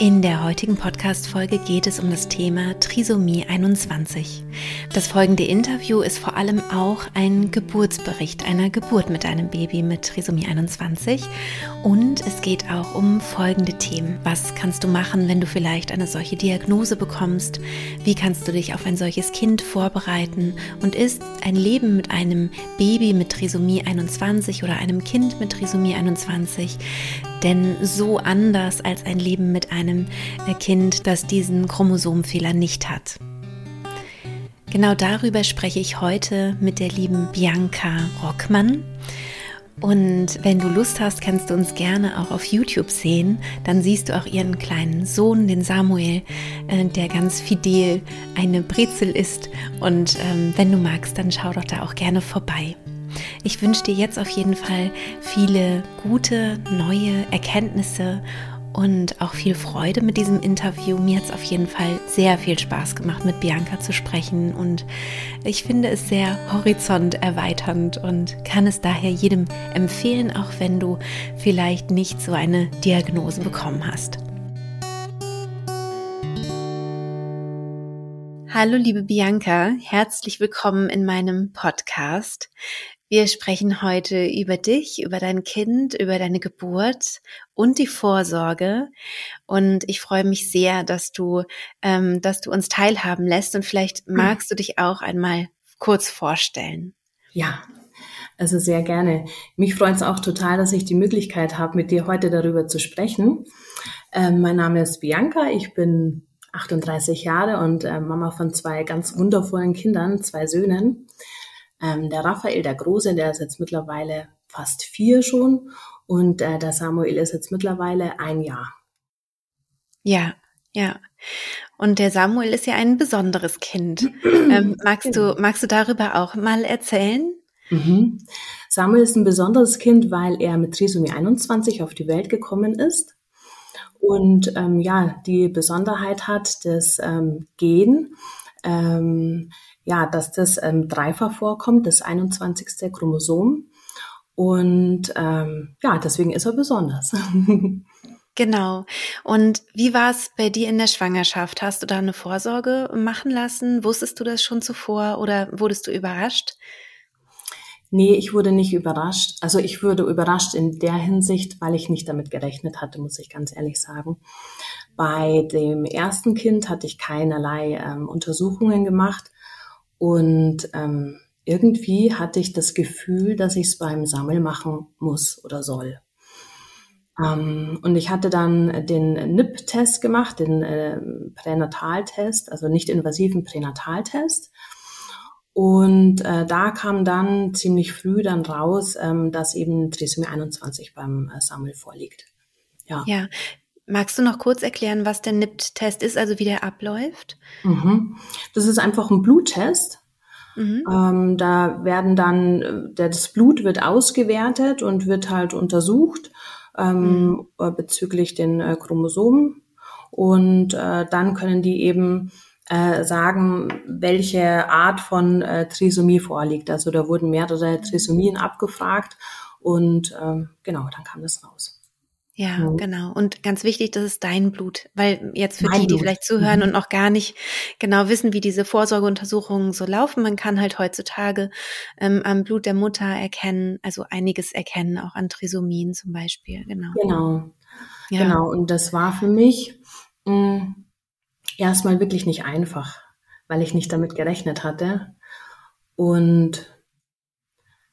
In der heutigen Podcast-Folge geht es um das Thema Trisomie 21. Das folgende Interview ist vor allem auch ein Geburtsbericht einer Geburt mit einem Baby mit Trisomie 21 und es geht auch um folgende Themen. Was kannst du machen, wenn du vielleicht eine solche Diagnose bekommst? Wie kannst du dich auf ein solches Kind vorbereiten? Und ist ein Leben mit einem Baby mit Trisomie 21 oder einem Kind mit Trisomie 21 denn so anders als ein Leben mit einem äh, Kind, das diesen Chromosomfehler nicht hat. Genau darüber spreche ich heute mit der lieben Bianca Rockmann. Und wenn du Lust hast, kannst du uns gerne auch auf YouTube sehen. Dann siehst du auch ihren kleinen Sohn, den Samuel, äh, der ganz fidel eine Brezel ist. Und ähm, wenn du magst, dann schau doch da auch gerne vorbei. Ich wünsche dir jetzt auf jeden Fall viele gute, neue Erkenntnisse und auch viel Freude mit diesem Interview. Mir hat es auf jeden Fall sehr viel Spaß gemacht, mit Bianca zu sprechen und ich finde es sehr horizonterweiternd und kann es daher jedem empfehlen, auch wenn du vielleicht nicht so eine Diagnose bekommen hast. Hallo liebe Bianca, herzlich willkommen in meinem Podcast. Wir sprechen heute über dich, über dein Kind, über deine Geburt und die Vorsorge. Und ich freue mich sehr, dass du, ähm, dass du uns teilhaben lässt. Und vielleicht hm. magst du dich auch einmal kurz vorstellen. Ja, also sehr gerne. Mich freut es auch total, dass ich die Möglichkeit habe, mit dir heute darüber zu sprechen. Ähm, mein Name ist Bianca. Ich bin 38 Jahre und äh, Mama von zwei ganz wundervollen Kindern, zwei Söhnen. Ähm, der Raphael, der Große, der ist jetzt mittlerweile fast vier schon und äh, der Samuel ist jetzt mittlerweile ein Jahr. Ja, ja. Und der Samuel ist ja ein besonderes Kind. ähm, magst du, genau. magst du darüber auch mal erzählen? Mhm. Samuel ist ein besonderes Kind, weil er mit Trisomie 21 auf die Welt gekommen ist und ähm, ja die Besonderheit hat, das ähm, Gen ähm, ja, dass das ähm, dreifach vorkommt, das 21. Chromosom. Und ähm, ja, deswegen ist er besonders. Genau. Und wie war es bei dir in der Schwangerschaft? Hast du da eine Vorsorge machen lassen? Wusstest du das schon zuvor oder wurdest du überrascht? Nee, ich wurde nicht überrascht. Also ich wurde überrascht in der Hinsicht, weil ich nicht damit gerechnet hatte, muss ich ganz ehrlich sagen. Bei dem ersten Kind hatte ich keinerlei ähm, Untersuchungen gemacht und ähm, irgendwie hatte ich das Gefühl, dass ich es beim Sammel machen muss oder soll. Ähm, und ich hatte dann den NIP-Test gemacht, den äh, Pränataltest, also nicht invasiven Pränataltest. Und äh, da kam dann ziemlich früh dann raus, ähm, dass eben Trisomie 21 beim äh, Sammel vorliegt. Ja. ja. Magst du noch kurz erklären, was der NIPT-Test ist, also wie der abläuft? Mhm. Das ist einfach ein Bluttest. Mhm. Ähm, da werden dann, äh, das Blut wird ausgewertet und wird halt untersucht ähm, mhm. Äh, bezüglich den äh, Chromosomen. Und äh, dann können die eben äh, sagen, welche Art von äh, Trisomie vorliegt. Also da wurden mehrere Trisomien abgefragt und ähm, genau, dann kam das raus. Ja, mhm. genau. Und ganz wichtig, das ist dein Blut, weil jetzt für mein die, die Blut. vielleicht zuhören mhm. und noch gar nicht genau wissen, wie diese Vorsorgeuntersuchungen so laufen, man kann halt heutzutage ähm, am Blut der Mutter erkennen, also einiges erkennen, auch an Trisomien zum Beispiel. Genau. Genau. Ja. Genau. Und das war für mich mh, mm, erstmal wirklich nicht einfach, weil ich nicht damit gerechnet hatte und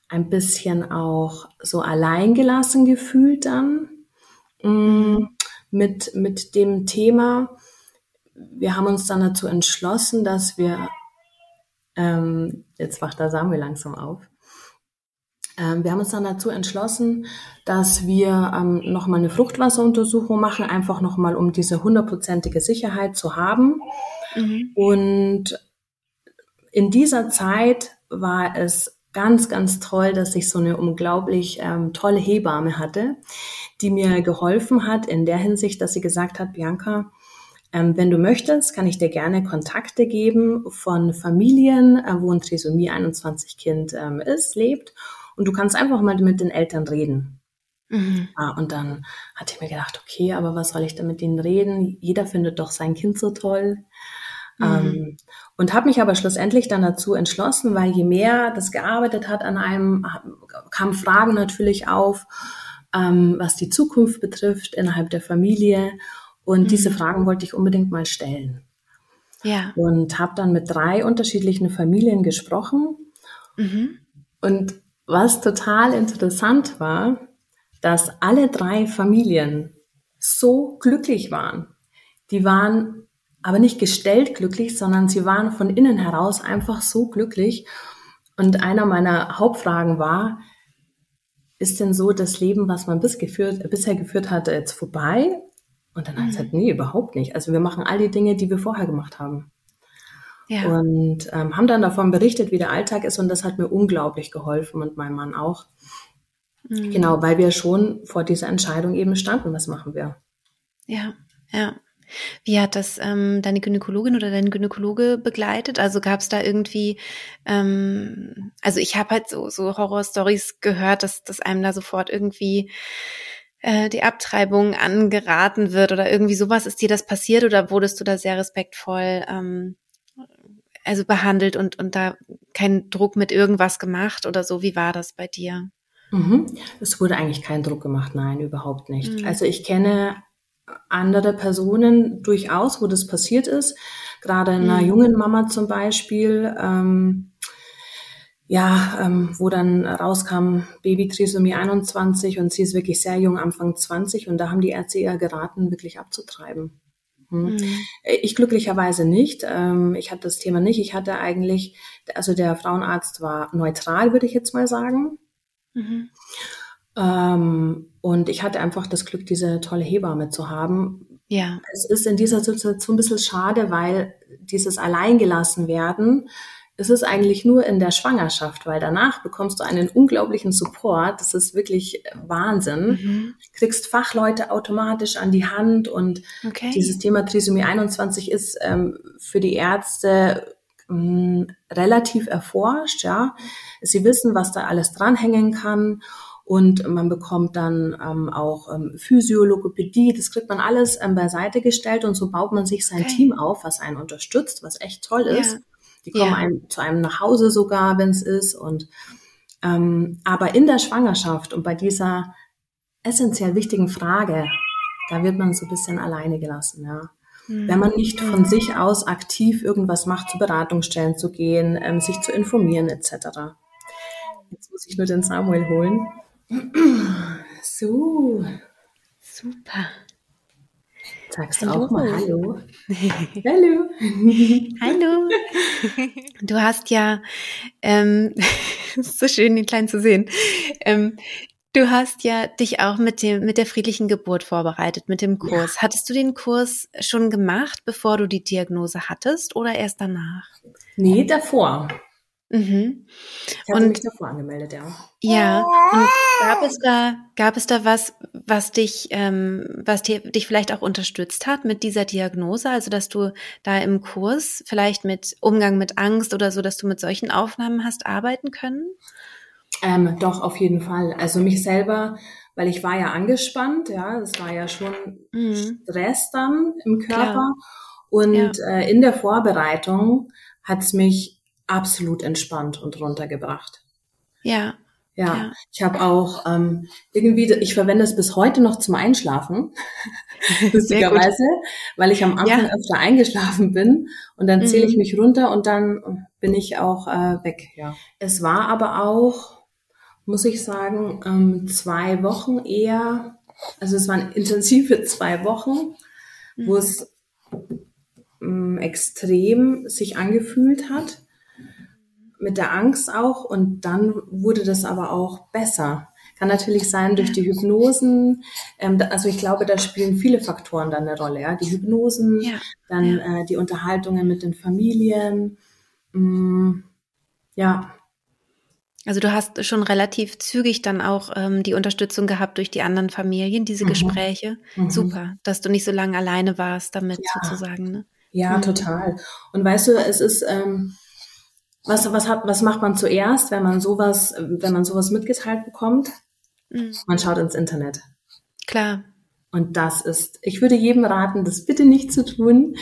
ein bisschen auch so alleingelassen gefühlt dann Mm, mit, mit dem Thema. Wir haben uns dann dazu entschlossen, dass wir, ähm, jetzt wacht der Samuel langsam auf, ähm, wir haben uns dann dazu entschlossen, dass wir ähm, nochmal eine Fruchtwasseruntersuchung machen, einfach nochmal, um diese hundertprozentige Sicherheit zu haben. Mhm. Und in dieser Zeit war es ganz, ganz toll, dass ich so eine unglaublich ähm, tolle Hebamme hatte, die mir geholfen hat in der Hinsicht, dass sie gesagt hat, Bianca, ähm, wenn du möchtest, kann ich dir gerne Kontakte geben von Familien, äh, wo ein Trisomie 21 Kind ähm, ist, lebt. Und du kannst einfach mal mit den Eltern reden. Mhm. Ja, und dann hatte ich mir gedacht, okay, aber was soll ich denn mit ihnen reden? Jeder findet doch sein Kind so toll. Mhm. Ähm, und habe mich aber schlussendlich dann dazu entschlossen, weil je mehr das gearbeitet hat an einem, kamen Fragen natürlich auf, ähm, was die Zukunft betrifft innerhalb der Familie. Und mhm. diese Fragen wollte ich unbedingt mal stellen. Ja. Und habe dann mit drei unterschiedlichen Familien gesprochen. Mhm. Und was total interessant war, dass alle drei Familien so glücklich waren. Die waren aber nicht gestellt glücklich, sondern sie waren von innen heraus einfach so glücklich. Und einer meiner Hauptfragen war, ist denn so das Leben, was man bis geführt, bisher geführt hatte, jetzt vorbei? Und dann mhm. hat es halt, nee, überhaupt nicht. Also wir machen all die Dinge, die wir vorher gemacht haben. Ja. Und ähm, haben dann davon berichtet, wie der Alltag ist. Und das hat mir unglaublich geholfen und mein Mann auch. Mhm. Genau, weil wir schon vor dieser Entscheidung eben standen, was machen wir. Ja, ja. Wie hat das ähm, deine Gynäkologin oder dein Gynäkologe begleitet? Also gab es da irgendwie, ähm, also ich habe halt so, so Horror-Stories gehört, dass, dass einem da sofort irgendwie äh, die Abtreibung angeraten wird oder irgendwie sowas. Ist dir das passiert oder wurdest du da sehr respektvoll ähm, also behandelt und, und da kein Druck mit irgendwas gemacht oder so? Wie war das bei dir? Mhm. Es wurde eigentlich kein Druck gemacht, nein, überhaupt nicht. Mhm. Also ich kenne andere Personen durchaus, wo das passiert ist. Gerade einer mhm. jungen Mama zum Beispiel, ähm, ja, ähm, wo dann rauskam Baby-Trisomie 21 und sie ist wirklich sehr jung, Anfang 20 und da haben die Ärzte eher geraten, wirklich abzutreiben. Hm. Mhm. Ich glücklicherweise nicht. Ähm, ich hatte das Thema nicht. Ich hatte eigentlich, also der Frauenarzt war neutral, würde ich jetzt mal sagen. Mhm. Ähm, und ich hatte einfach das Glück, diese tolle Hebamme zu haben. Ja. Es ist in dieser Situation ein bisschen schade, weil dieses Alleingelassen werden, es ist eigentlich nur in der Schwangerschaft, weil danach bekommst du einen unglaublichen Support. Das ist wirklich Wahnsinn. Mhm. Kriegst Fachleute automatisch an die Hand und okay. dieses Thema Trisomie 21 ist ähm, für die Ärzte mh, relativ erforscht. Ja, sie wissen, was da alles dranhängen kann und man bekommt dann ähm, auch ähm, Physiologopädie, das kriegt man alles ähm, beiseite gestellt und so baut man sich sein okay. Team auf, was einen unterstützt, was echt toll ist. Ja. Die kommen ja. einem, zu einem nach Hause sogar, wenn es ist. Und ähm, aber in der Schwangerschaft und bei dieser essentiell wichtigen Frage, da wird man so ein bisschen alleine gelassen, ja. Mhm. Wenn man nicht von mhm. sich aus aktiv irgendwas macht, zu Beratungsstellen zu gehen, ähm, sich zu informieren etc. Jetzt muss ich nur den Samuel holen. So. Super. Sagst du auch mal Hallo? Hallo. Hallo. Du hast ja, ähm, so schön, den Kleinen zu sehen. Ähm, du hast ja dich auch mit dem, mit der friedlichen Geburt vorbereitet, mit dem Kurs. Ja. Hattest du den Kurs schon gemacht, bevor du die Diagnose hattest oder erst danach? Nee, davor. Mhm. Ich habe mich davor angemeldet, ja. Ja. Und gab es da, gab es da was, was dich, ähm, was dich vielleicht auch unterstützt hat mit dieser Diagnose? Also, dass du da im Kurs vielleicht mit Umgang mit Angst oder so, dass du mit solchen Aufnahmen hast arbeiten können? Ähm, doch, auf jeden Fall. Also mich selber, weil ich war ja angespannt, ja, das war ja schon mhm. Stress dann im Körper. Klar. Und ja. äh, in der Vorbereitung hat es mich absolut entspannt und runtergebracht. Ja. Ja, ja. ich habe auch ähm, irgendwie, ich verwende es bis heute noch zum Einschlafen, lustigerweise, weil ich am Anfang ja. öfter eingeschlafen bin und dann zähle ich mhm. mich runter und dann bin ich auch äh, weg. Ja. Es war aber auch, muss ich sagen, ähm, zwei Wochen eher, also es waren intensive zwei Wochen, mhm. wo es ähm, extrem sich angefühlt hat mit der Angst auch und dann wurde das aber auch besser. Kann natürlich sein durch die Hypnosen. Ähm, also ich glaube, da spielen viele Faktoren dann eine Rolle. Ja? Die Hypnosen, ja. dann ja. Äh, die Unterhaltungen mit den Familien. Mm, ja. Also du hast schon relativ zügig dann auch ähm, die Unterstützung gehabt durch die anderen Familien, diese mhm. Gespräche. Mhm. Super, dass du nicht so lange alleine warst damit ja. sozusagen. Ne? Ja, mhm. total. Und weißt du, es ist, ähm, was, was, hat, was macht man zuerst, wenn man sowas, wenn man sowas mitgeteilt bekommt? Mhm. Man schaut ins Internet. Klar. Und das ist, ich würde jedem raten, das bitte nicht zu tun.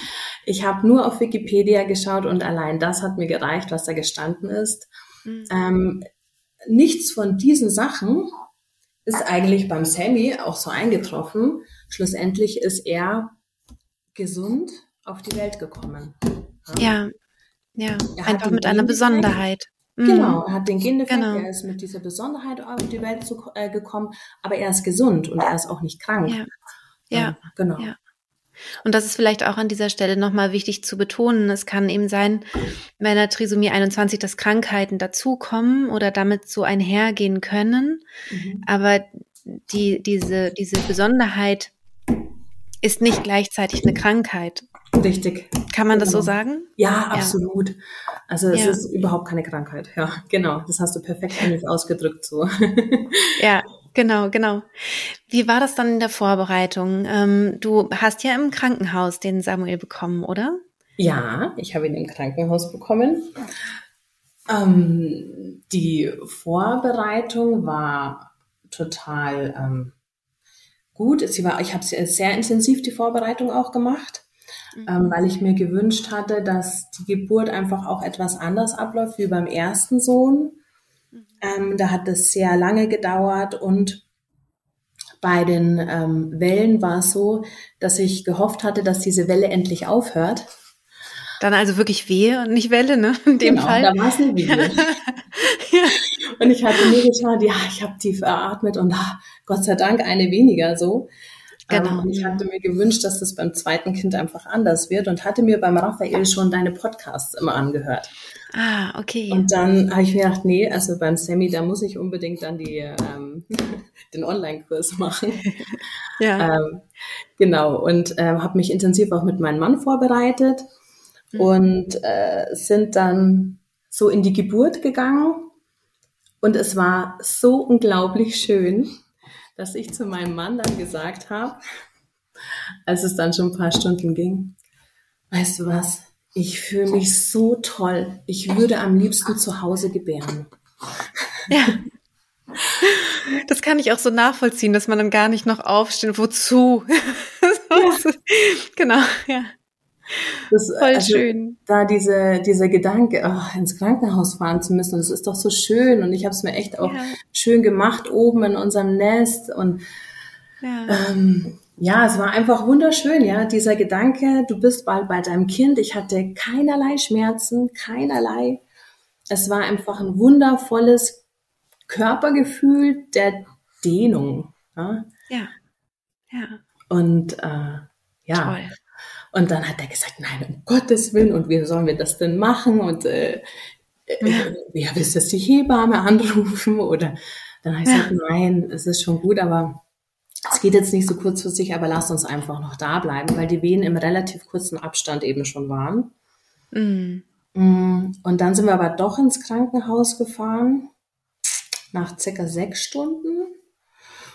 Ich habe nur auf Wikipedia geschaut und allein das hat mir gereicht, was da gestanden ist. Mhm. Ähm, nichts von diesen Sachen ist eigentlich beim Sammy auch so eingetroffen. Schlussendlich ist er gesund auf die Welt gekommen. Ja, ja, ja einfach mit einer Besonderheit. Mhm. Genau, er hat den Gendefekt, genau. er ist mit dieser Besonderheit auf die Welt zu, äh, gekommen, aber er ist gesund und er ist auch nicht krank. Ja, ja. genau. Ja. Und das ist vielleicht auch an dieser Stelle nochmal wichtig zu betonen. Es kann eben sein, bei einer Trisomie 21, dass Krankheiten dazukommen oder damit so einhergehen können. Mhm. Aber die, diese, diese Besonderheit ist nicht gleichzeitig eine Krankheit. Richtig. Kann man das so genau. sagen? Ja, absolut. Ja. Also es ja. ist überhaupt keine Krankheit. Ja, genau. Das hast du perfekt eigentlich ausgedrückt so. Ja, genau, genau. Wie war das dann in der Vorbereitung? Ähm, du hast ja im Krankenhaus den Samuel bekommen, oder? Ja, ich habe ihn im Krankenhaus bekommen. Ähm, die Vorbereitung war total ähm, gut. Sie war, ich habe sehr intensiv die Vorbereitung auch gemacht, mhm. ähm, weil ich mir gewünscht hatte, dass die Geburt einfach auch etwas anders abläuft wie beim ersten Sohn. Mhm. Ähm, da hat es sehr lange gedauert und bei den ähm, Wellen war es so, dass ich gehofft hatte, dass diese Welle endlich aufhört. Dann also wirklich Wehe und nicht Welle, ne? In dem genau, Fall. Da war es eine Wehe. ja. Und ich hatte mir geschaut, ja, ich habe tief eratmet und ach, Gott sei Dank eine weniger so. Genau. Ähm, ich hatte mir gewünscht, dass das beim zweiten Kind einfach anders wird und hatte mir beim Raphael schon deine Podcasts immer angehört. Ah, okay. Und dann habe ich mir gedacht, nee, also beim Sammy, da muss ich unbedingt dann die, ähm, den Online-Kurs machen. ja. Ähm, genau. Und ähm, habe mich intensiv auch mit meinem Mann vorbereitet mhm. und äh, sind dann so in die Geburt gegangen. Und es war so unglaublich schön dass ich zu meinem Mann dann gesagt habe, als es dann schon ein paar Stunden ging, weißt du was, ich fühle mich so toll, ich würde am liebsten zu Hause gebären. Ja. Das kann ich auch so nachvollziehen, dass man dann gar nicht noch aufsteht. Wozu? Ja. genau, ja. Das, Voll also, schön. Da diese, dieser Gedanke, oh, ins Krankenhaus fahren zu müssen, das ist doch so schön. Und ich habe es mir echt auch ja. schön gemacht oben in unserem Nest. Und ja. Ähm, ja, es war einfach wunderschön, ja. Dieser Gedanke, du bist bald bei deinem Kind. Ich hatte keinerlei Schmerzen, keinerlei. Es war einfach ein wundervolles Körpergefühl der Dehnung. Ja. Ja. ja. Und äh, ja. Toll. Und dann hat er gesagt, nein, um Gottes Willen, und wie sollen wir das denn machen? Und äh, äh ja. willst du jetzt die Hebamme anrufen? Oder dann habe ich ja. gesagt, nein, es ist schon gut, aber es geht jetzt nicht so kurzfristig, aber lass uns einfach noch da bleiben, weil die Wehen im relativ kurzen Abstand eben schon waren. Mhm. Mm, und dann sind wir aber doch ins Krankenhaus gefahren, nach circa sechs Stunden.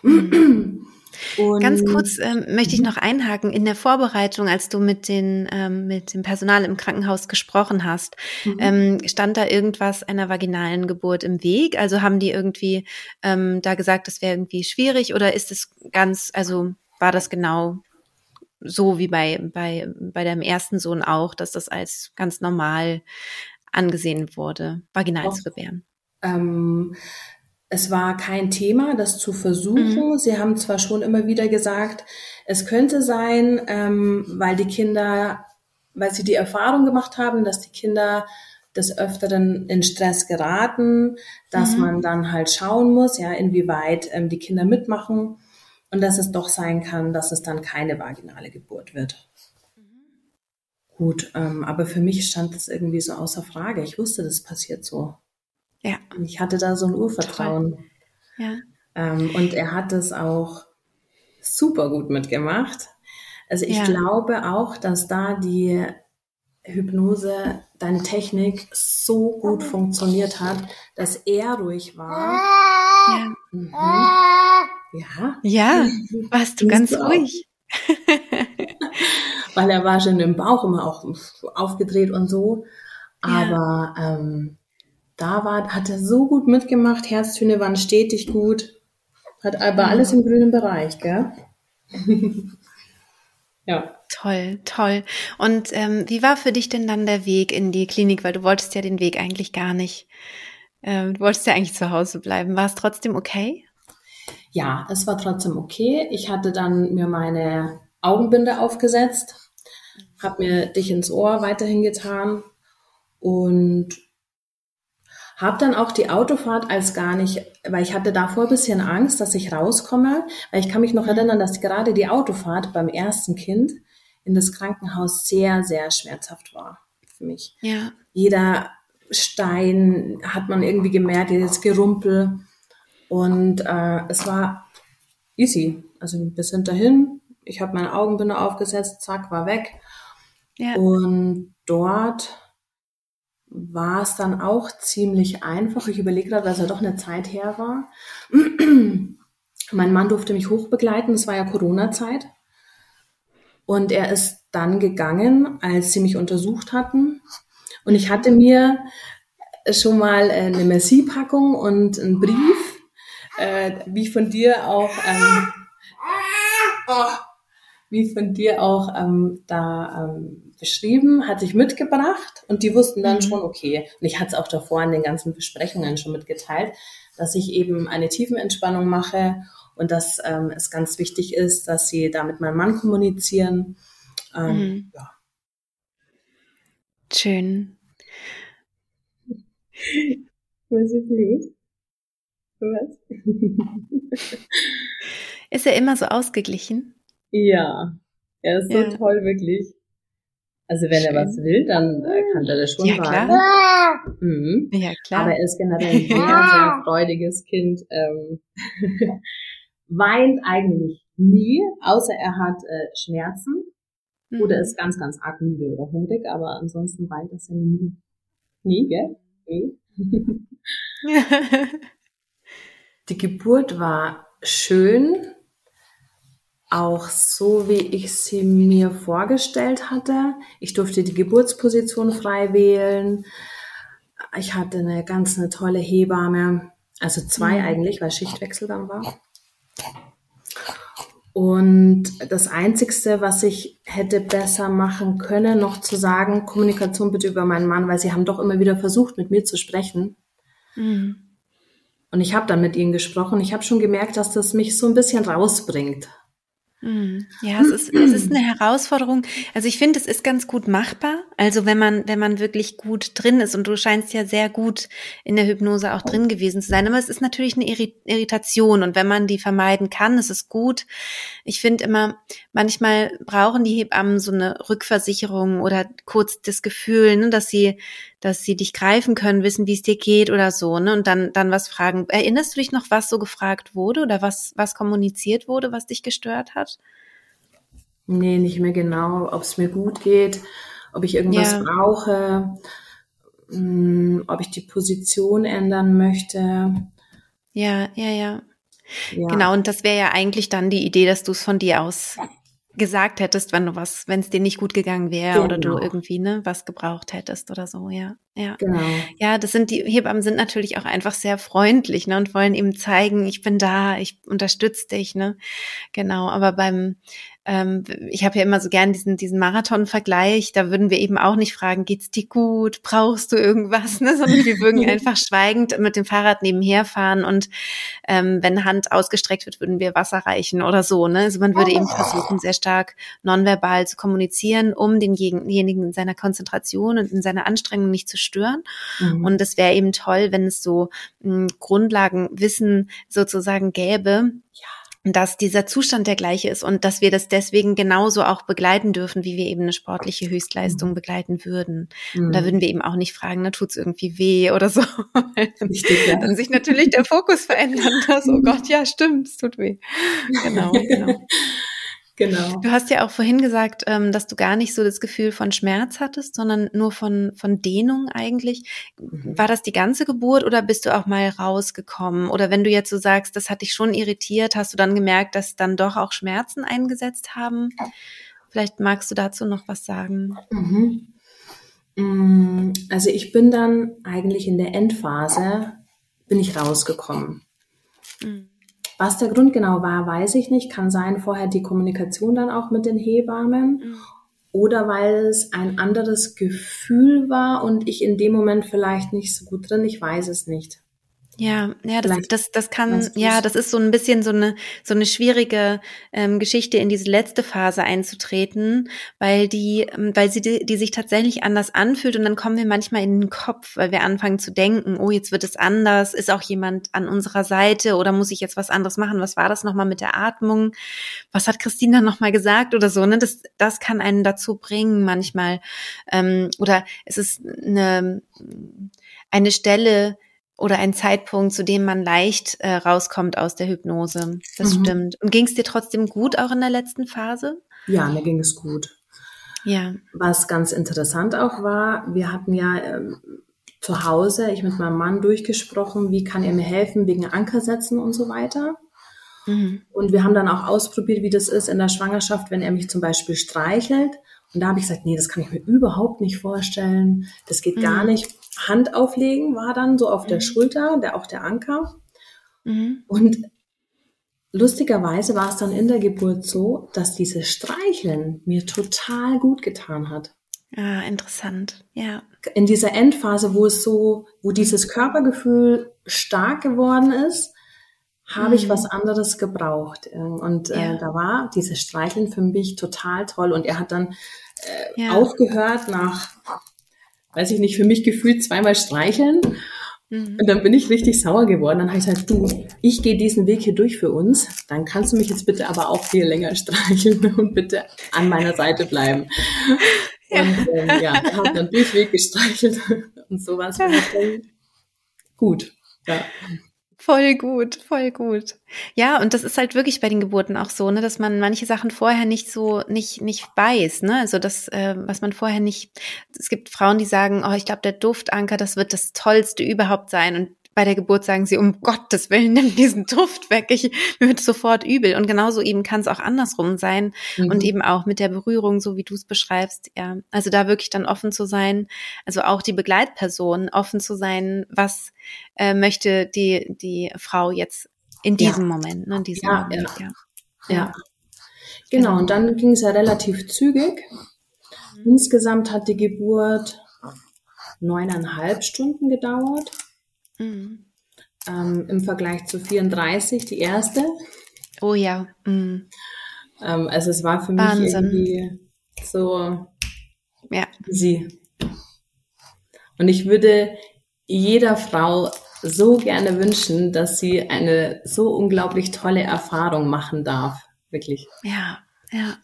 Mhm. Und Ganz kurz ähm, möchte ich mhm. noch einhaken. In der Vorbereitung, als du mit, den, ähm, mit dem Personal im Krankenhaus gesprochen hast, mhm. ähm, stand da irgendwas einer vaginalen Geburt im Weg? Also haben die irgendwie ähm, da gesagt, das wäre irgendwie schwierig oder ist es ganz, also war das genau so wie bei, bei, bei deinem ersten Sohn auch, dass das als ganz normal angesehen wurde, vaginal zu gebären? Ähm, es war kein Thema, das zu versuchen. Mhm. Sie haben zwar schon immer wieder gesagt, es könnte sein, ähm, weil die Kinder, weil sie die Erfahrung gemacht haben, dass die Kinder des Öfteren in Stress geraten, dass mhm. man dann halt schauen muss, ja, inwieweit ähm, die Kinder mitmachen und dass es doch sein kann, dass es dann keine vaginale Geburt wird. Mhm. Gut, ähm, aber für mich stand das irgendwie so außer Frage. Ich wusste, das passiert so. Ja. Ich hatte da so ein Urvertrauen. Ja. Ähm, und er hat es auch super gut mitgemacht. Also ich ja. glaube auch, dass da die Hypnose, deine Technik so gut funktioniert hat, dass er ruhig war. Ja. Mhm. Ja. Ja, warst du ganz ruhig. Weil er war schon im Bauch immer auch aufgedreht und so. Aber ja. ähm, da war, hat er so gut mitgemacht, Herztöne waren stetig gut. Hat aber mhm. alles im grünen Bereich, gell? ja. Toll, toll. Und ähm, wie war für dich denn dann der Weg in die Klinik? Weil du wolltest ja den Weg eigentlich gar nicht. Ähm, du wolltest ja eigentlich zu Hause bleiben. War es trotzdem okay? Ja, es war trotzdem okay. Ich hatte dann mir meine Augenbinde aufgesetzt, habe mir dich ins Ohr weiterhin getan und habe dann auch die Autofahrt als gar nicht, weil ich hatte davor ein bisschen Angst, dass ich rauskomme, weil ich kann mich noch erinnern, dass gerade die Autofahrt beim ersten Kind in das Krankenhaus sehr, sehr schmerzhaft war für mich. Ja. Jeder Stein hat man irgendwie gemerkt, jedes Gerumpel. Und äh, es war easy. Also wir sind dahin, ich habe meine Augenbinde aufgesetzt, zack, war weg. Ja. Und dort war es dann auch ziemlich einfach. Ich überlege gerade, weil es ja doch eine Zeit her war. mein Mann durfte mich hochbegleiten, es war ja Corona-Zeit. Und er ist dann gegangen, als sie mich untersucht hatten. Und ich hatte mir schon mal eine Merci-Packung und einen Brief, äh, wie von dir auch, ähm, oh, wie von dir auch ähm, da ähm, beschrieben, hatte ich mitgebracht und die wussten dann mhm. schon, okay, und ich hatte es auch davor in den ganzen Besprechungen schon mitgeteilt, dass ich eben eine Tiefenentspannung mache und dass ähm, es ganz wichtig ist, dass sie da mit meinem Mann kommunizieren. Ähm, mhm. ja. Schön. Was ist los? Was? ist er immer so ausgeglichen? Ja, er ist ja. so toll, wirklich. Also wenn Schön. er was will, dann äh, kann er das schon ja, klar. Mhm. Ja, klar. Aber er ist generell ein sehr, sehr freudiges Kind. Ähm, weint eigentlich nie, außer er hat äh, Schmerzen mhm. oder ist ganz, ganz arg müde oder hungrig, aber ansonsten weint er nie. Nie, gell? Nie. Die Geburt war schön, auch so, wie ich sie mir vorgestellt hatte. Ich durfte die Geburtsposition frei wählen. Ich hatte eine ganz eine tolle Hebamme, also zwei mhm. eigentlich, weil Schichtwechsel dann war. Und das Einzigste, was ich hätte besser machen können, noch zu sagen, Kommunikation bitte über meinen Mann, weil sie haben doch immer wieder versucht, mit mir zu sprechen. Mhm. Und ich habe dann mit ihnen gesprochen. Ich habe schon gemerkt, dass das mich so ein bisschen rausbringt. Hm. Ja, es ist, es ist eine Herausforderung. Also ich finde, es ist ganz gut machbar. Also wenn man, wenn man wirklich gut drin ist und du scheinst ja sehr gut in der Hypnose auch drin gewesen zu sein. Aber es ist natürlich eine Irritation und wenn man die vermeiden kann, ist es gut. Ich finde immer, manchmal brauchen die Hebammen so eine Rückversicherung oder kurz das Gefühl, ne, dass sie dass sie dich greifen können, wissen, wie es dir geht oder so, ne? Und dann, dann was fragen. Erinnerst du dich noch, was so gefragt wurde oder was, was kommuniziert wurde, was dich gestört hat? Nee, nicht mehr genau, ob es mir gut geht, ob ich irgendwas ja. brauche, mh, hm, ob ich die Position ändern möchte. Ja, ja, ja. Ja. Genau, und das wäre ja eigentlich dann die Idee, dass du es von dir aus gesagt hättest, wenn du was, wenn es dir nicht gut gegangen wäre genau. oder du genau. irgendwie ne was gebraucht hättest oder so, ja, ja, genau. Ja, das sind die Hebammen sind natürlich auch einfach sehr freundlich ne und wollen eben zeigen, ich bin da, ich unterstütze dich, ne, genau. Aber beim ähm, ich habe ja immer so gern diesen, diesen Marathon-Vergleich, da würden wir eben auch nicht fragen, geht's dir gut, brauchst du irgendwas, ne? sondern wir würden einfach schweigend mit dem Fahrrad nebenher fahren und ähm, wenn Hand ausgestreckt wird, würden wir Wasser reichen oder so. Ne? Also man würde eben versuchen, sehr stark nonverbal zu kommunizieren, um denjenigen in seiner Konzentration und in seiner Anstrengung nicht zu stören. Mhm. Und es wäre eben toll, wenn es so mh, Grundlagenwissen sozusagen gäbe, ja dass dieser Zustand der gleiche ist und dass wir das deswegen genauso auch begleiten dürfen, wie wir eben eine sportliche Höchstleistung mhm. begleiten würden. Mhm. Und da mhm. würden wir eben auch nicht fragen, na tut's irgendwie weh oder so. Richtig, ja. Dann sich natürlich der Fokus verändern, dass, oh Gott, ja, stimmt, es tut weh. Genau, genau. Genau. Du hast ja auch vorhin gesagt, ähm, dass du gar nicht so das Gefühl von Schmerz hattest, sondern nur von, von Dehnung eigentlich. Mhm. War das die ganze Geburt oder bist du auch mal rausgekommen? Oder wenn du jetzt so sagst, das hat dich schon irritiert, hast du dann gemerkt, dass dann doch auch Schmerzen eingesetzt haben? Vielleicht magst du dazu noch was sagen. Mhm. Mm, also ich bin dann eigentlich in der Endphase, bin ich rausgekommen. Mhm. Was der Grund genau war, weiß ich nicht. Kann sein, vorher die Kommunikation dann auch mit den Hebammen. Mhm. Oder weil es ein anderes Gefühl war und ich in dem Moment vielleicht nicht so gut drin. Ich weiß es nicht. Ja, ja, das, das, das kann, ja, das ist so ein bisschen so eine, so eine schwierige ähm, Geschichte, in diese letzte Phase einzutreten, weil die, ähm, weil sie, die, die sich tatsächlich anders anfühlt und dann kommen wir manchmal in den Kopf, weil wir anfangen zu denken, oh, jetzt wird es anders, ist auch jemand an unserer Seite oder muss ich jetzt was anderes machen? Was war das nochmal mit der Atmung? Was hat Christina nochmal gesagt oder so, ne? Das, das kann einen dazu bringen manchmal, ähm, oder es ist eine, eine Stelle, oder ein Zeitpunkt, zu dem man leicht äh, rauskommt aus der Hypnose. Das mhm. stimmt. Und ging es dir trotzdem gut auch in der letzten Phase? Ja, mir ging es gut. Ja. Was ganz interessant auch war, wir hatten ja ähm, zu Hause, ich mit meinem Mann durchgesprochen, wie kann er mir helfen wegen Ankersetzen und so weiter. Mhm. Und wir haben dann auch ausprobiert, wie das ist in der Schwangerschaft, wenn er mich zum Beispiel streichelt. Und da habe ich gesagt, nee, das kann ich mir überhaupt nicht vorstellen. Das geht mhm. gar nicht. Hand auflegen war dann so auf mhm. der Schulter, der auch der Anker. Mhm. Und lustigerweise war es dann in der Geburt so, dass dieses Streicheln mir total gut getan hat. Ah, interessant, ja. In dieser Endphase, wo es so, wo dieses Körpergefühl stark geworden ist, habe mhm. ich was anderes gebraucht. Und äh, ja. da war dieses Streicheln für mich total toll. Und er hat dann äh, ja. aufgehört nach weiß ich nicht, für mich gefühlt zweimal streicheln. Mhm. Und dann bin ich richtig sauer geworden. Dann habe ich gesagt, du, ich gehe diesen Weg hier durch für uns. Dann kannst du mich jetzt bitte aber auch viel länger streicheln und bitte an meiner Seite bleiben. Ja. Und ähm, ja, habe dann Durchweg gestreichelt und sowas. Gut. Ja. Voll gut, voll gut. Ja, und das ist halt wirklich bei den Geburten auch so, ne, dass man manche Sachen vorher nicht so nicht nicht weiß, ne? Also das, äh, was man vorher nicht. Es gibt Frauen, die sagen, oh, ich glaube, der Duftanker, das wird das Tollste überhaupt sein. Und bei der Geburt sagen sie, um Gottes Willen, nimm diesen Duft weg, ich, mir wird sofort übel. Und genauso eben kann es auch andersrum sein mhm. und eben auch mit der Berührung, so wie du es beschreibst, ja. Also da wirklich dann offen zu sein, also auch die Begleitperson offen zu sein, was äh, möchte die, die Frau jetzt in diesem ja. Moment, ne, in diesem ja, Moment, ja. ja. ja. Genau, und dann ging es ja relativ zügig. Mhm. Insgesamt hat die Geburt neuneinhalb Stunden gedauert. Mhm. Ähm, Im Vergleich zu 34, die erste. Oh ja. Mhm. Ähm, also es war für mich Wahnsinn. irgendwie so ja. sie. Und ich würde jeder Frau so gerne wünschen, dass sie eine so unglaublich tolle Erfahrung machen darf. Wirklich. Ja, ja.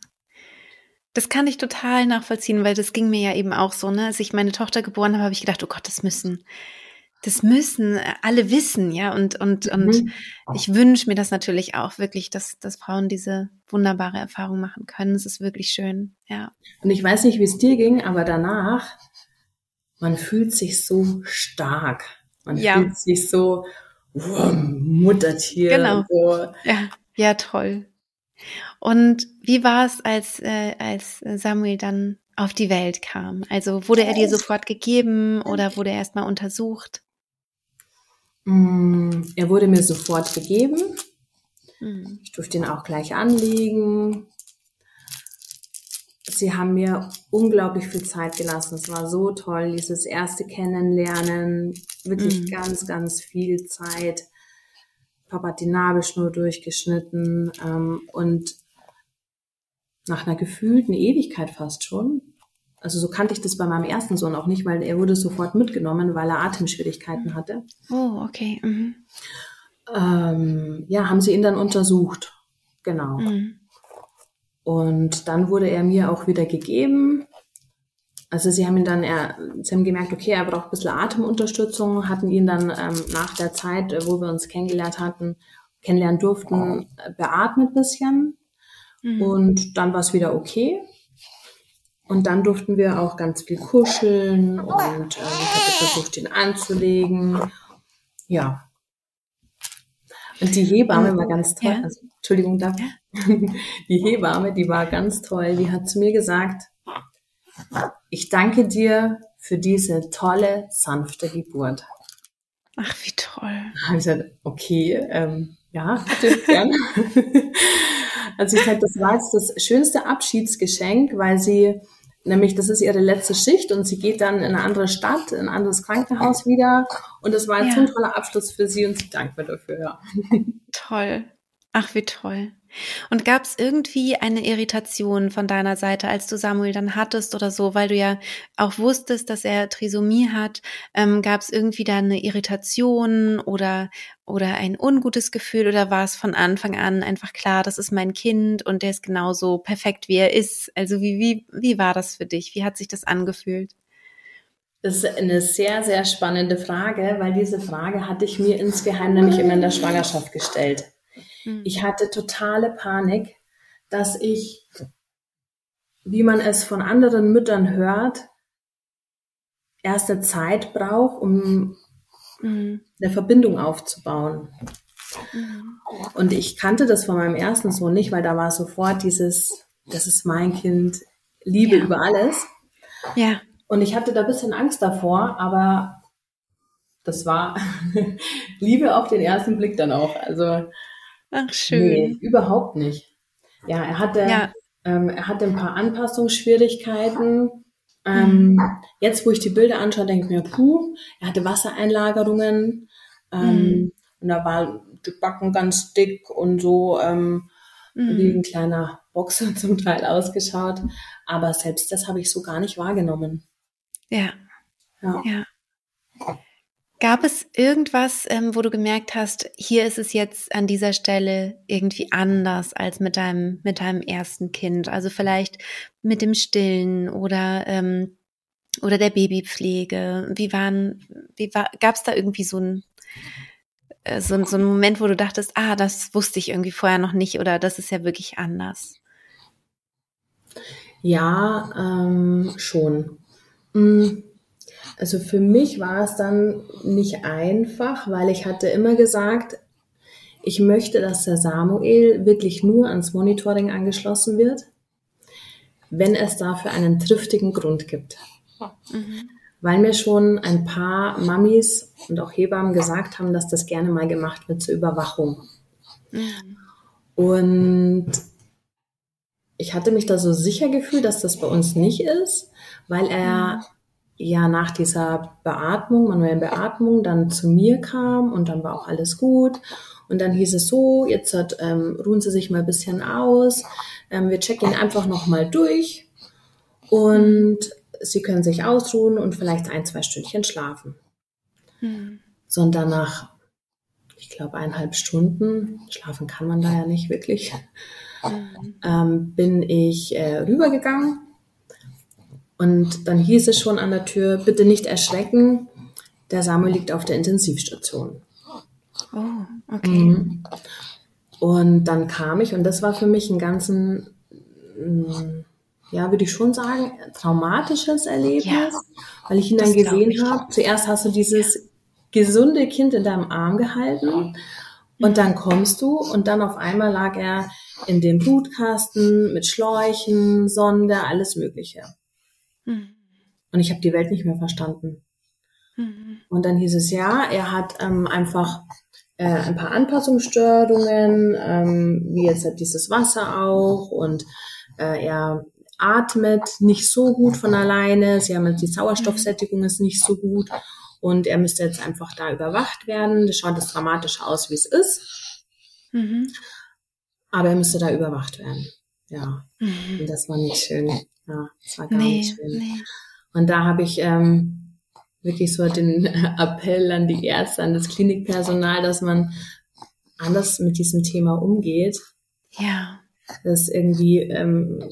Das kann ich total nachvollziehen, weil das ging mir ja eben auch so, ne? Als ich meine Tochter geboren habe, habe ich gedacht, oh Gott, das müssen, das müssen alle wissen, ja. Und, und, und mhm. ich wünsche mir das natürlich auch wirklich, dass, dass Frauen diese wunderbare Erfahrung machen können. Es ist wirklich schön, ja. Und ich weiß nicht, wie es dir ging, aber danach, man fühlt sich so stark. Man ja. fühlt sich so, wow, Muttertier. Genau. So. Ja. ja, toll. Und wie war es, als, äh, als Samuel dann auf die Welt kam? Also wurde er dir sofort gegeben oder wurde er erstmal untersucht? Mm, er wurde mir sofort gegeben. Mhm. Ich durfte ihn auch gleich anlegen. Sie haben mir unglaublich viel Zeit gelassen. Es war so toll, dieses erste Kennenlernen. Wirklich mhm. ganz, ganz viel Zeit. Papa hat die Nabelschnur durchgeschnitten ähm, und nach einer gefühlten Ewigkeit fast schon also so kannte ich das bei meinem ersten Sohn auch nicht, weil er wurde sofort mitgenommen, weil er Atemschwierigkeiten hatte. Oh, okay. Mhm. Ähm, ja, haben sie ihn dann untersucht. Genau. Mhm. Und dann wurde er mir auch wieder gegeben. Also sie haben ihn dann, er, sie haben gemerkt, okay, er braucht ein bisschen Atemunterstützung, hatten ihn dann ähm, nach der Zeit, wo wir uns kennengelernt hatten, kennenlernen durften, beatmet bisschen. Mhm. Und dann war es wieder okay. Und dann durften wir auch ganz viel kuscheln und äh, ich habe versucht, ihn anzulegen. Ja. Und die Hebamme war ganz toll. Ja. Also, Entschuldigung, da. Die Hebamme, die war ganz toll. Die hat zu mir gesagt, ich danke dir für diese tolle, sanfte Geburt. Ach, wie toll. Da habe ich gesagt, okay, ähm, ja, gerne. also ich sage, das war jetzt das schönste Abschiedsgeschenk, weil sie Nämlich, das ist ihre letzte Schicht und sie geht dann in eine andere Stadt, in ein anderes Krankenhaus wieder. Und das war jetzt ja. ein toller Abschluss für sie und sie dankt mir dafür, ja. Toll. Ach, wie toll. Und gab es irgendwie eine Irritation von deiner Seite, als du Samuel dann hattest oder so, weil du ja auch wusstest, dass er Trisomie hat? Ähm, gab es irgendwie da eine Irritation oder, oder ein ungutes Gefühl oder war es von Anfang an einfach klar, das ist mein Kind und der ist genauso perfekt, wie er ist? Also wie, wie, wie war das für dich? Wie hat sich das angefühlt? Das ist eine sehr, sehr spannende Frage, weil diese Frage hatte ich mir insgeheim nämlich immer in der Schwangerschaft gestellt. Mhm. Ich hatte totale Panik, dass ich, wie man es von anderen Müttern hört, erste Zeit brauche, um mhm. eine Verbindung aufzubauen. Mhm. Und ich kannte das von meinem ersten Sohn nicht, weil da war sofort dieses, das ist mein Kind, Liebe ja. über alles. Ja. Und ich hatte da ein bisschen Angst davor, aber das war Liebe auf den ersten Blick dann auch. Also Ach, schön. Nee, überhaupt nicht. Ja, er hatte, ja. Ähm, er hatte ein paar Anpassungsschwierigkeiten. Ähm, mhm. Jetzt, wo ich die Bilder anschaue, denke ich mir, puh, er hatte Wassereinlagerungen. Ähm, mhm. Und da war die Backen ganz dick und so ähm, mhm. wie ein kleiner Boxer zum Teil ausgeschaut. Aber selbst das habe ich so gar nicht wahrgenommen. Ja. Ja. ja. Gab es irgendwas, ähm, wo du gemerkt hast, hier ist es jetzt an dieser Stelle irgendwie anders als mit deinem, mit deinem ersten Kind? Also vielleicht mit dem Stillen oder, ähm, oder der Babypflege. Wie waren, wie war, gab es da irgendwie so ein, äh, so, so ein Moment, wo du dachtest, ah, das wusste ich irgendwie vorher noch nicht oder das ist ja wirklich anders? Ja, ähm, schon. Mhm also für mich war es dann nicht einfach, weil ich hatte immer gesagt, ich möchte, dass der Samuel wirklich nur ans Monitoring angeschlossen wird, wenn es dafür einen triftigen Grund gibt. Mhm. Weil mir schon ein paar Mamis und auch Hebammen gesagt haben, dass das gerne mal gemacht wird zur Überwachung. Mhm. Und ich hatte mich da so sicher gefühlt, dass das bei uns nicht ist, weil er ja nach dieser Beatmung, manuellen Beatmung, dann zu mir kam und dann war auch alles gut. Und dann hieß es so, jetzt hat, ähm, ruhen Sie sich mal ein bisschen aus. Ähm, wir checken ihn einfach nochmal durch und Sie können sich ausruhen und vielleicht ein, zwei Stündchen schlafen. Mhm. So und danach, ich glaube, eineinhalb Stunden, schlafen kann man da ja nicht wirklich, ähm, bin ich äh, rübergegangen und dann hieß es schon an der Tür, bitte nicht erschrecken, der Samuel liegt auf der Intensivstation. Oh, okay. Mhm. Und dann kam ich und das war für mich ein ganzen, mm, ja, würde ich schon sagen, traumatisches Erlebnis, ja, weil ich ihn dann gesehen habe. Zuerst hast du dieses gesunde Kind in deinem Arm gehalten und mhm. dann kommst du und dann auf einmal lag er in dem Blutkasten mit Schläuchen, Sonde, alles Mögliche. Mhm. Und ich habe die Welt nicht mehr verstanden. Mhm. Und dann hieß es ja, er hat ähm, einfach äh, ein paar Anpassungsstörungen, ähm, wie jetzt halt dieses Wasser auch und äh, er atmet nicht so gut von alleine. Sie haben jetzt die Sauerstoffsättigung ist nicht so gut und er müsste jetzt einfach da überwacht werden. Das schaut das dramatisch aus, wie es ist. Mhm. Aber er müsste da überwacht werden. Ja, mhm. und das war nicht schön. Ja, das war gar nee, nicht schön. Nee. Und da habe ich ähm, wirklich so den Appell an die Ärzte, an das Klinikpersonal, dass man anders mit diesem Thema umgeht. Ja. Das irgendwie ähm,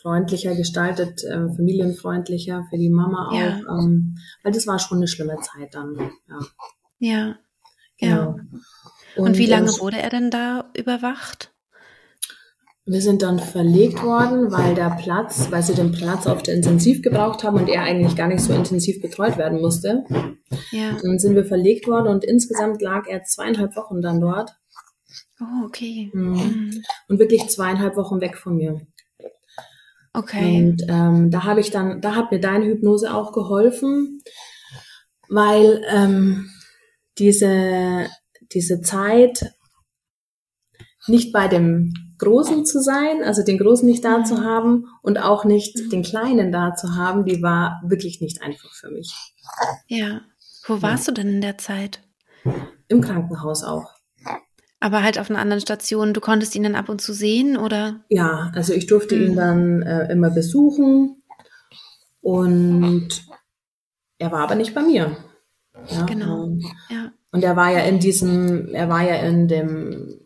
freundlicher gestaltet, ähm, familienfreundlicher für die Mama auch. Ja. Ähm, weil das war schon eine schlimme Zeit dann. Ja. Ja. Genau. Ja. Und, Und wie lange äh, wurde er denn da überwacht? Wir sind dann verlegt worden, weil der Platz, weil sie den Platz auf der Intensiv gebraucht haben und er eigentlich gar nicht so intensiv betreut werden musste. Ja. Dann sind wir verlegt worden und insgesamt lag er zweieinhalb Wochen dann dort. Oh, okay. Mhm. mhm. Und wirklich zweieinhalb Wochen weg von mir. Okay. Und ähm, da habe ich dann, da hat mir deine Hypnose auch geholfen, weil ähm, diese diese Zeit nicht bei dem Großen zu sein, also den Großen nicht da zu mhm. haben und auch nicht mhm. den Kleinen da zu haben, die war wirklich nicht einfach für mich. Ja. Wo warst ja. du denn in der Zeit? Im Krankenhaus auch. Aber halt auf einer anderen Station. Du konntest ihn dann ab und zu sehen, oder? Ja, also ich durfte mhm. ihn dann äh, immer besuchen und er war aber nicht bei mir. Ja, genau. Ähm, ja. Und er war ja in diesem, er war ja in dem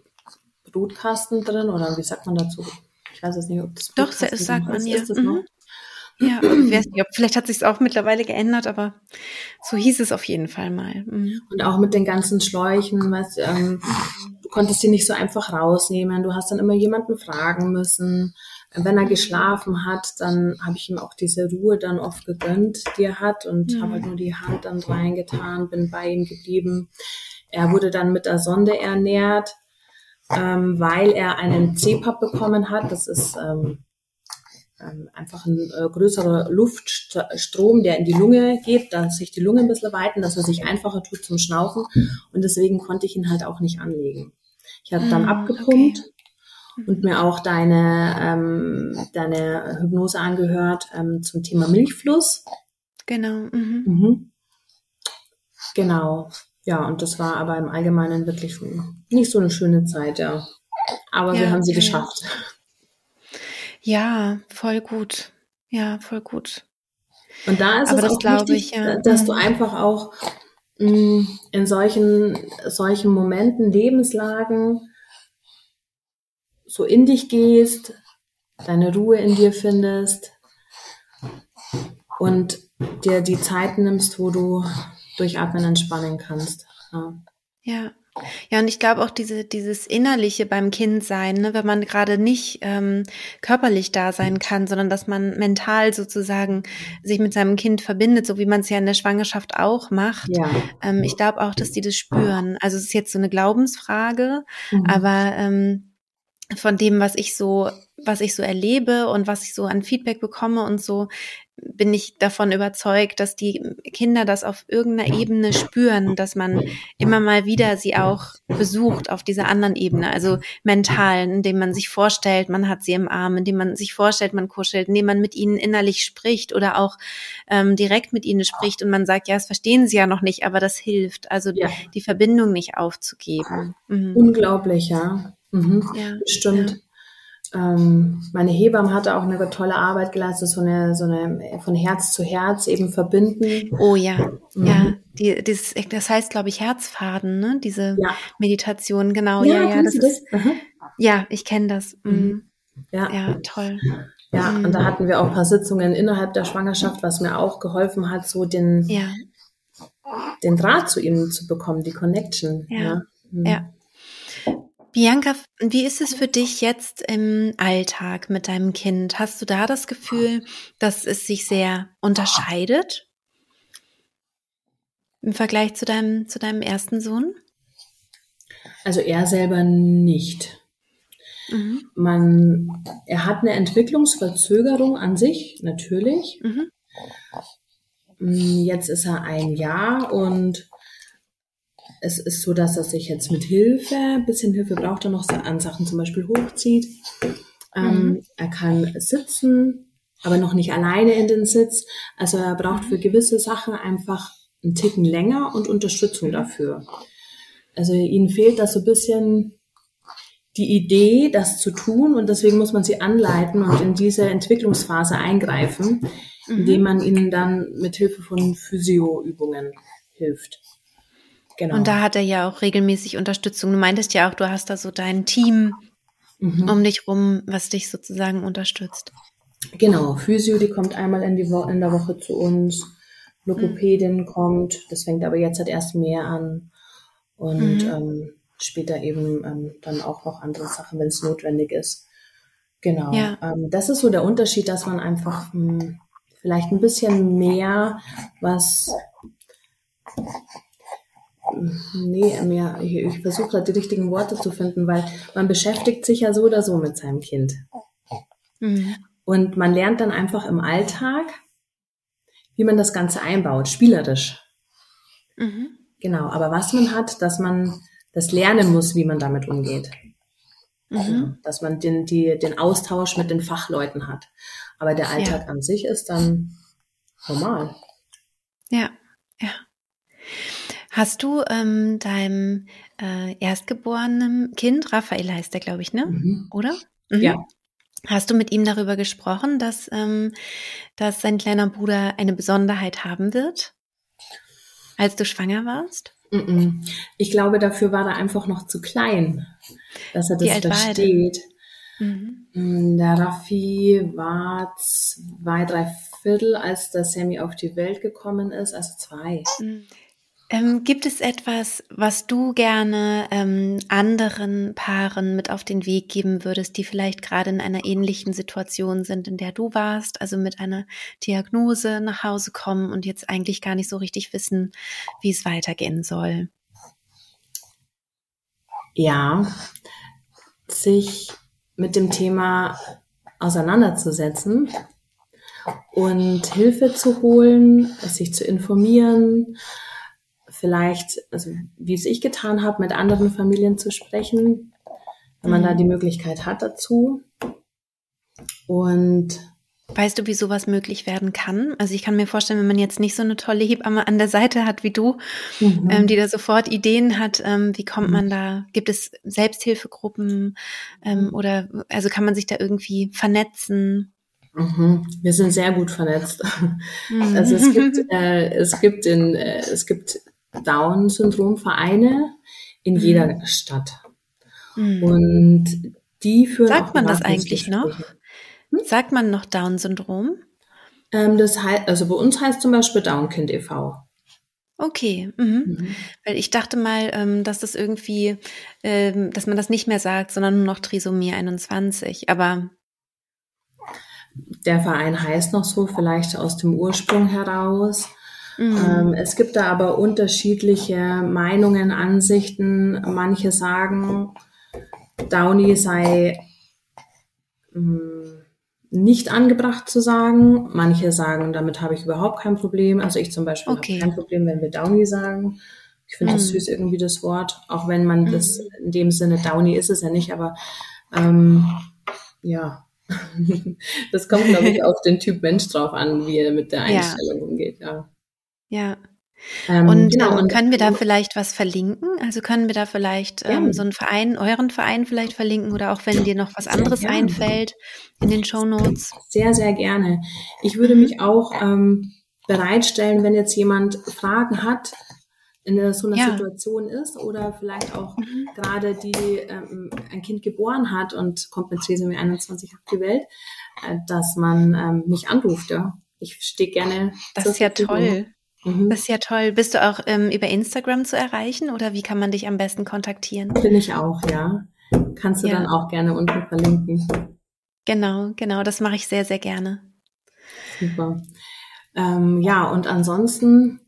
Brutkasten drin oder wie sagt man dazu? Ich weiß es nicht, ob das Doch, das sagt man ja. Ist das mhm. Ja, ich weiß nicht, vielleicht hat sich es auch mittlerweile geändert, aber so hieß es auf jeden Fall mal. Mhm. Und auch mit den ganzen Schläuchen, was, ähm, du konntest sie nicht so einfach rausnehmen. Du hast dann immer jemanden fragen müssen. Wenn er geschlafen hat, dann habe ich ihm auch diese Ruhe dann oft gegönnt, die er hat und mhm. habe halt nur die Hand dann reingetan, bin bei ihm geblieben. Er wurde dann mit der Sonde ernährt ähm, weil er einen CPAP bekommen hat. Das ist ähm, ähm, einfach ein äh, größerer Luftstrom, der in die Lunge geht, dass sich die Lunge ein bisschen weiten, dass er sich einfacher tut zum Schnaufen. Und deswegen konnte ich ihn halt auch nicht anlegen. Ich habe dann ah, abgepumpt okay. und mir auch deine, ähm, deine Hypnose angehört ähm, zum Thema Milchfluss. Genau. Mhm. Mhm. Genau. Ja, und das war aber im Allgemeinen wirklich nicht so eine schöne Zeit, ja. Aber ja, wir haben sie ja, geschafft. Ja, voll gut. Ja, voll gut. Und da ist aber es das auch wichtig, ich, ja. dass du mhm. einfach auch mh, mm, in solchen, solchen Momenten, Lebenslagen so in dich gehst, deine Ruhe in dir findest und dir die Zeit nimmst, wo du durchatmen entspannen kannst. Ja. ja. Ja, und ich glaube auch diese, dieses Innerliche beim Kind sein, ne, wenn man gerade nicht ähm, körperlich da sein kann, sondern dass man mental sozusagen sich mit seinem Kind verbindet, so wie man es ja in der Schwangerschaft auch macht. Ja. Ähm, ich glaube auch, dass die das spüren. Also es ist jetzt so eine Glaubensfrage, mhm. aber ähm, von dem, was ich so, was ich so erlebe und was ich so an Feedback bekomme und so, bin ich davon überzeugt, dass die Kinder das auf irgendeiner Ebene spüren, dass man immer mal wieder sie auch besucht auf dieser anderen Ebene, also mental, indem man sich vorstellt, man hat sie im Arm, indem man sich vorstellt, man kuschelt, indem man mit ihnen innerlich spricht oder auch ähm, direkt mit ihnen spricht und man sagt, ja, das verstehen sie ja noch nicht, aber das hilft, also ja. die Verbindung nicht aufzugeben. Mhm. Unglaublich, ja. Mhm. Ja, Stimmt. Ja. Ähm, meine Hebamme hatte auch eine tolle Arbeit geleistet, so eine, so eine von Herz zu Herz eben verbinden. Oh ja, mhm. ja. Die, dieses, das heißt, glaube ich, Herzfaden, ne? Diese ja. Meditation, genau. Ja, ja, ja. Das, das? Ist, ja, ich kenne das. Mhm. mhm. Ja. ja, toll. Ja, mhm. und da hatten wir auch ein paar Sitzungen innerhalb der Schwangerschaft, was mir auch geholfen hat, so den, ja. den Draht zu ihm zu bekommen, die Connection. Ja. ja. Mhm. ja. Bianca, wie ist es für dich jetzt im Alltag mit deinem Kind? Hast du da das Gefühl, dass es sich sehr unterscheidet im Vergleich zu deinem, zu deinem ersten Sohn? Also er selber nicht. Mhm. Man, er hat eine Entwicklungsverzögerung an sich, natürlich. Mhm. Mm, jetzt ist er ein Jahr und es ist so, dass er sich jetzt mit Hilfe, ein bisschen Hilfe braucht er noch an Sachen zum Beispiel hochzieht. Ähm, mhm. Er kann sitzen, aber noch nicht alleine in den Sitz. Also er braucht für gewisse Sachen einfach einen Ticken länger und Unterstützung dafür. Also ihnen fehlt da so ein bisschen die Idee, das zu tun und deswegen muss man sie anleiten und in diese Entwicklungsphase eingreifen, mhm. indem man ihnen dann mit Hilfe von Physioübungen hilft. Genau. Und da hat er ja auch regelmäßig Unterstützung. Du meintest ja auch, du hast da so dein Team mhm. um dich rum, was dich sozusagen unterstützt. Genau, Physio, die kommt einmal in, die Wo in der Woche zu uns. Logopädin mhm. kommt, das fängt aber jetzt halt erst mehr an. Und mhm. ähm, später eben ähm, dann auch noch andere Sachen, wenn es notwendig ist. Genau. Ja. Ähm, das ist so der Unterschied, dass man einfach mh, hm, vielleicht ein bisschen mehr was Nee, mehr, ich, ich versuche gerade die richtigen Worte zu finden, weil man beschäftigt sich ja so oder so mit seinem Kind. Mhm. Und man lernt dann einfach im Alltag, wie man das Ganze einbaut, spielerisch. Mhm. Genau, aber was man hat, dass man das lernen muss, wie man damit umgeht. Mhm. Also, dass man den, die, den Austausch mit den Fachleuten hat. Aber der Alltag ja. an sich ist dann normal. Ja, ja. Hast du ähm, deinem äh, erstgeborenen Kind, Raphael heißt der, glaube ich, ne? Mhm. Oder? Mhm. Ja. Hast du mit ihm darüber gesprochen, dass, ähm, dass sein kleiner Bruder eine Besonderheit haben wird, als du schwanger warst? Ich glaube, dafür war er einfach noch zu klein, dass er das versteht. Mhm. Mm, der Raffi war zwei, drei Viertel, als der Sammy auf die Welt gekommen ist, also zwei. Ähm, gibt es etwas, was du gerne ähm, anderen Paaren mit auf den Weg geben würdest, die vielleicht gerade in einer ähnlichen Situation sind, in der du warst, also mit einer Diagnose nach Hause kommen und jetzt eigentlich gar nicht so richtig wissen, wie es weitergehen soll? Ja, sich mit dem Thema auseinanderzusetzen und Hilfe zu holen, sich zu informieren, vielleicht, also wie es ich getan habe, mit anderen Familien zu sprechen, wenn man mhm. da die Möglichkeit hat dazu. Und Weißt du, wie sowas möglich werden kann? Also ich kann mir vorstellen, wenn man jetzt nicht so eine tolle Hebamme an der Seite hat wie du, mhm. ähm, die da sofort Ideen hat, ähm, wie kommt mhm. man da? Gibt es Selbsthilfegruppen ähm, oder also kann man sich da irgendwie vernetzen? Mhm. Wir sind sehr gut vernetzt. Mhm. Also es gibt, äh, es gibt in, äh, es gibt Down-Syndrom-Vereine in mhm. jeder Stadt. Mhm. Und die führen Sagt man das eigentlich noch? Hm? Sagt man noch Down-Syndrom? Ähm, das heißt, also bei uns heißt zum Beispiel Downkind e.V. Okay, mhm. Mhm. weil ich dachte mal, ähm, dass das irgendwie, ähm, dass man das nicht mehr sagt, sondern nur noch Trisomie 21. Aber der Verein heißt noch so, vielleicht aus dem Ursprung heraus. Mhm. Ähm, es gibt da aber unterschiedliche Meinungen, Ansichten. Manche sagen, Downey sei mh, mm, nicht angebracht zu sagen. Manche sagen, damit habe ich überhaupt kein Problem. Also ich zum Beispiel okay. habe kein Problem, wenn wir Downey sagen. Ich finde mhm. das süß irgendwie das Wort, auch wenn man mhm. das in dem Sinne Downey ist es ja nicht, aber ähm, ja, das kommt glaube ich auf den Typ Mensch drauf an, wie er mit der Einstellung ja. umgeht. Ja. Ja. Ähm, und, genau, und können wir da vielleicht was verlinken? Also können wir da vielleicht ähm, so einen Verein, euren Verein vielleicht verlinken oder auch wenn dir noch was anderes einfällt in den Show Notes? Sehr, sehr gerne. Ich würde mich auch ähm, bereitstellen, wenn jetzt jemand Fragen hat, in so einer ja. Situation ist oder vielleicht auch mhm. gerade die ähm, ein Kind geboren hat und kommt mit Trisomie 21 auf die Welt, äh, dass man ähm, mich anruft. Ja, ich stehe gerne. Das ist ja toll. Mhm. Das ist ja toll. Bist du auch ähm, über Instagram zu erreichen oder wie kann man dich am besten kontaktieren? Bin ich auch, ja. Kannst du ja. dann auch gerne unten verlinken. Genau, genau, das mache ich sehr, sehr gerne. Super. Ähm, ja, und ansonsten,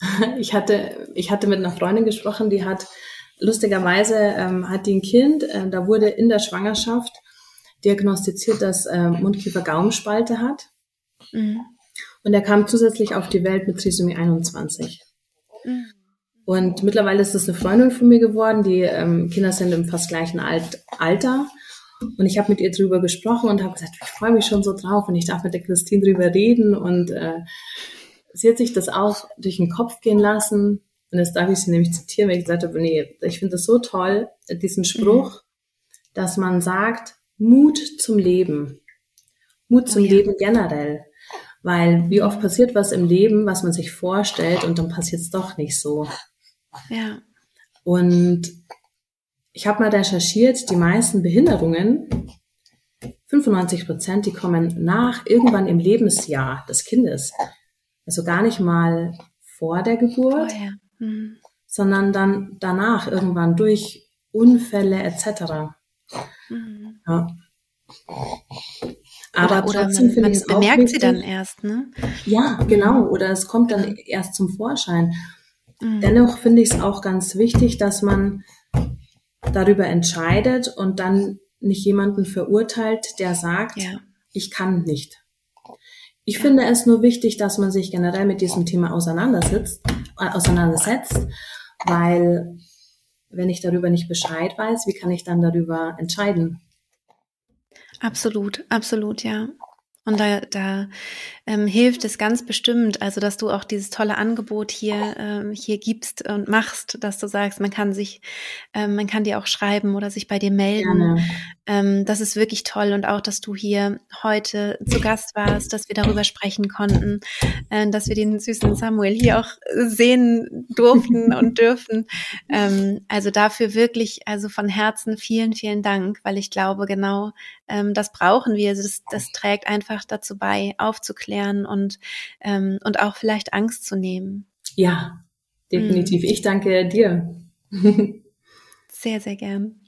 ich hatte, ich hatte mit einer Freundin gesprochen, die hat lustigerweise ähm, hat die ein Kind, äh, da wurde in der Schwangerschaft diagnostiziert, dass äh, Mundkiefer-Gaumenspalte hat. Mhm. Und er kam zusätzlich auf die Welt mit Trisomie 21. Mhm. Und mittlerweile ist das eine Freundin von mir geworden. Die ähm, Kinder sind im fast gleichen Alt Alter. Und ich habe mit ihr drüber gesprochen und habe gesagt, ich freue mich schon so drauf und ich darf mit der Christine drüber reden. Und äh, sie hat sich das auch durch den Kopf gehen lassen. Und jetzt darf ich sie nämlich zitieren, weil ich gesagt habe, nee, ich finde das so toll, diesen Spruch, mhm. dass man sagt, Mut zum Leben. Mut zum oh, ja. Leben generell. Weil wie oft passiert was im Leben, was man sich vorstellt und dann passiert es doch nicht so. Ja. Und ich habe mal recherchiert, die meisten Behinderungen, 95 Prozent, die kommen nach irgendwann im Lebensjahr des Kindes. Also gar nicht mal vor der Geburt, oh, ja. mhm. sondern dann danach irgendwann durch Unfälle etc. Mhm. Ja. Aber oder, finde ich es bemerkt sie dann erst, ne? Ja, genau. Oder es kommt dann erst zum Vorschein. Mhm. Dennoch finde ich es auch ganz wichtig, dass man darüber entscheidet und dann nicht jemanden verurteilt, der sagt, ja. ich kann nicht. Ich ja. finde es nur wichtig, dass man sich generell mit diesem Thema auseinandersetzt, äh, auseinandersetzt, weil wenn ich darüber nicht Bescheid weiß, wie kann ich dann darüber entscheiden? Absolut, absolut, ja. Und da, da ähm, hilft es ganz bestimmt, also dass du auch dieses tolle Angebot hier ähm, hier gibst und machst, dass du sagst, man kann sich, ähm, man kann dir auch schreiben oder sich bei dir melden. Ähm, das ist wirklich toll und auch, dass du hier heute zu Gast warst, dass wir darüber sprechen konnten, äh, dass wir den süßen Samuel hier auch sehen durften und dürfen. Ähm, also dafür wirklich, also von Herzen vielen, vielen Dank, weil ich glaube, genau ähm, das brauchen wir. Also das, das trägt einfach dazu bei, aufzuklären und, ähm, und auch vielleicht Angst zu nehmen. Ja, definitiv. Mhm. Ich danke dir. sehr, sehr gern.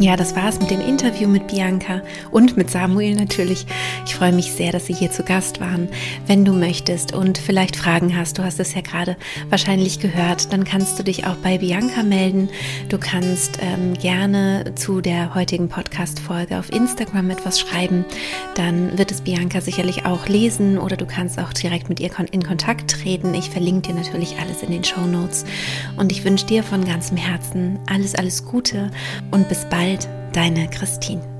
Ja, das war's mit dem Interview mit Bianca und mit Samuel natürlich. Ich freue mich sehr, dass Sie hier zu Gast waren. Wenn du möchtest und vielleicht Fragen hast, du hast es ja gerade wahrscheinlich gehört, dann kannst du dich auch bei Bianca melden. Du kannst ähm, gerne zu der heutigen Podcast-Folge auf Instagram etwas schreiben. Dann wird es Bianca sicherlich auch lesen oder du kannst auch direkt mit ihr in Kontakt treten. Ich verlinke dir natürlich alles in den Show Notes. Und ich wünsche dir von ganzem Herzen alles, alles Gute und bis bald bald, deine Christine.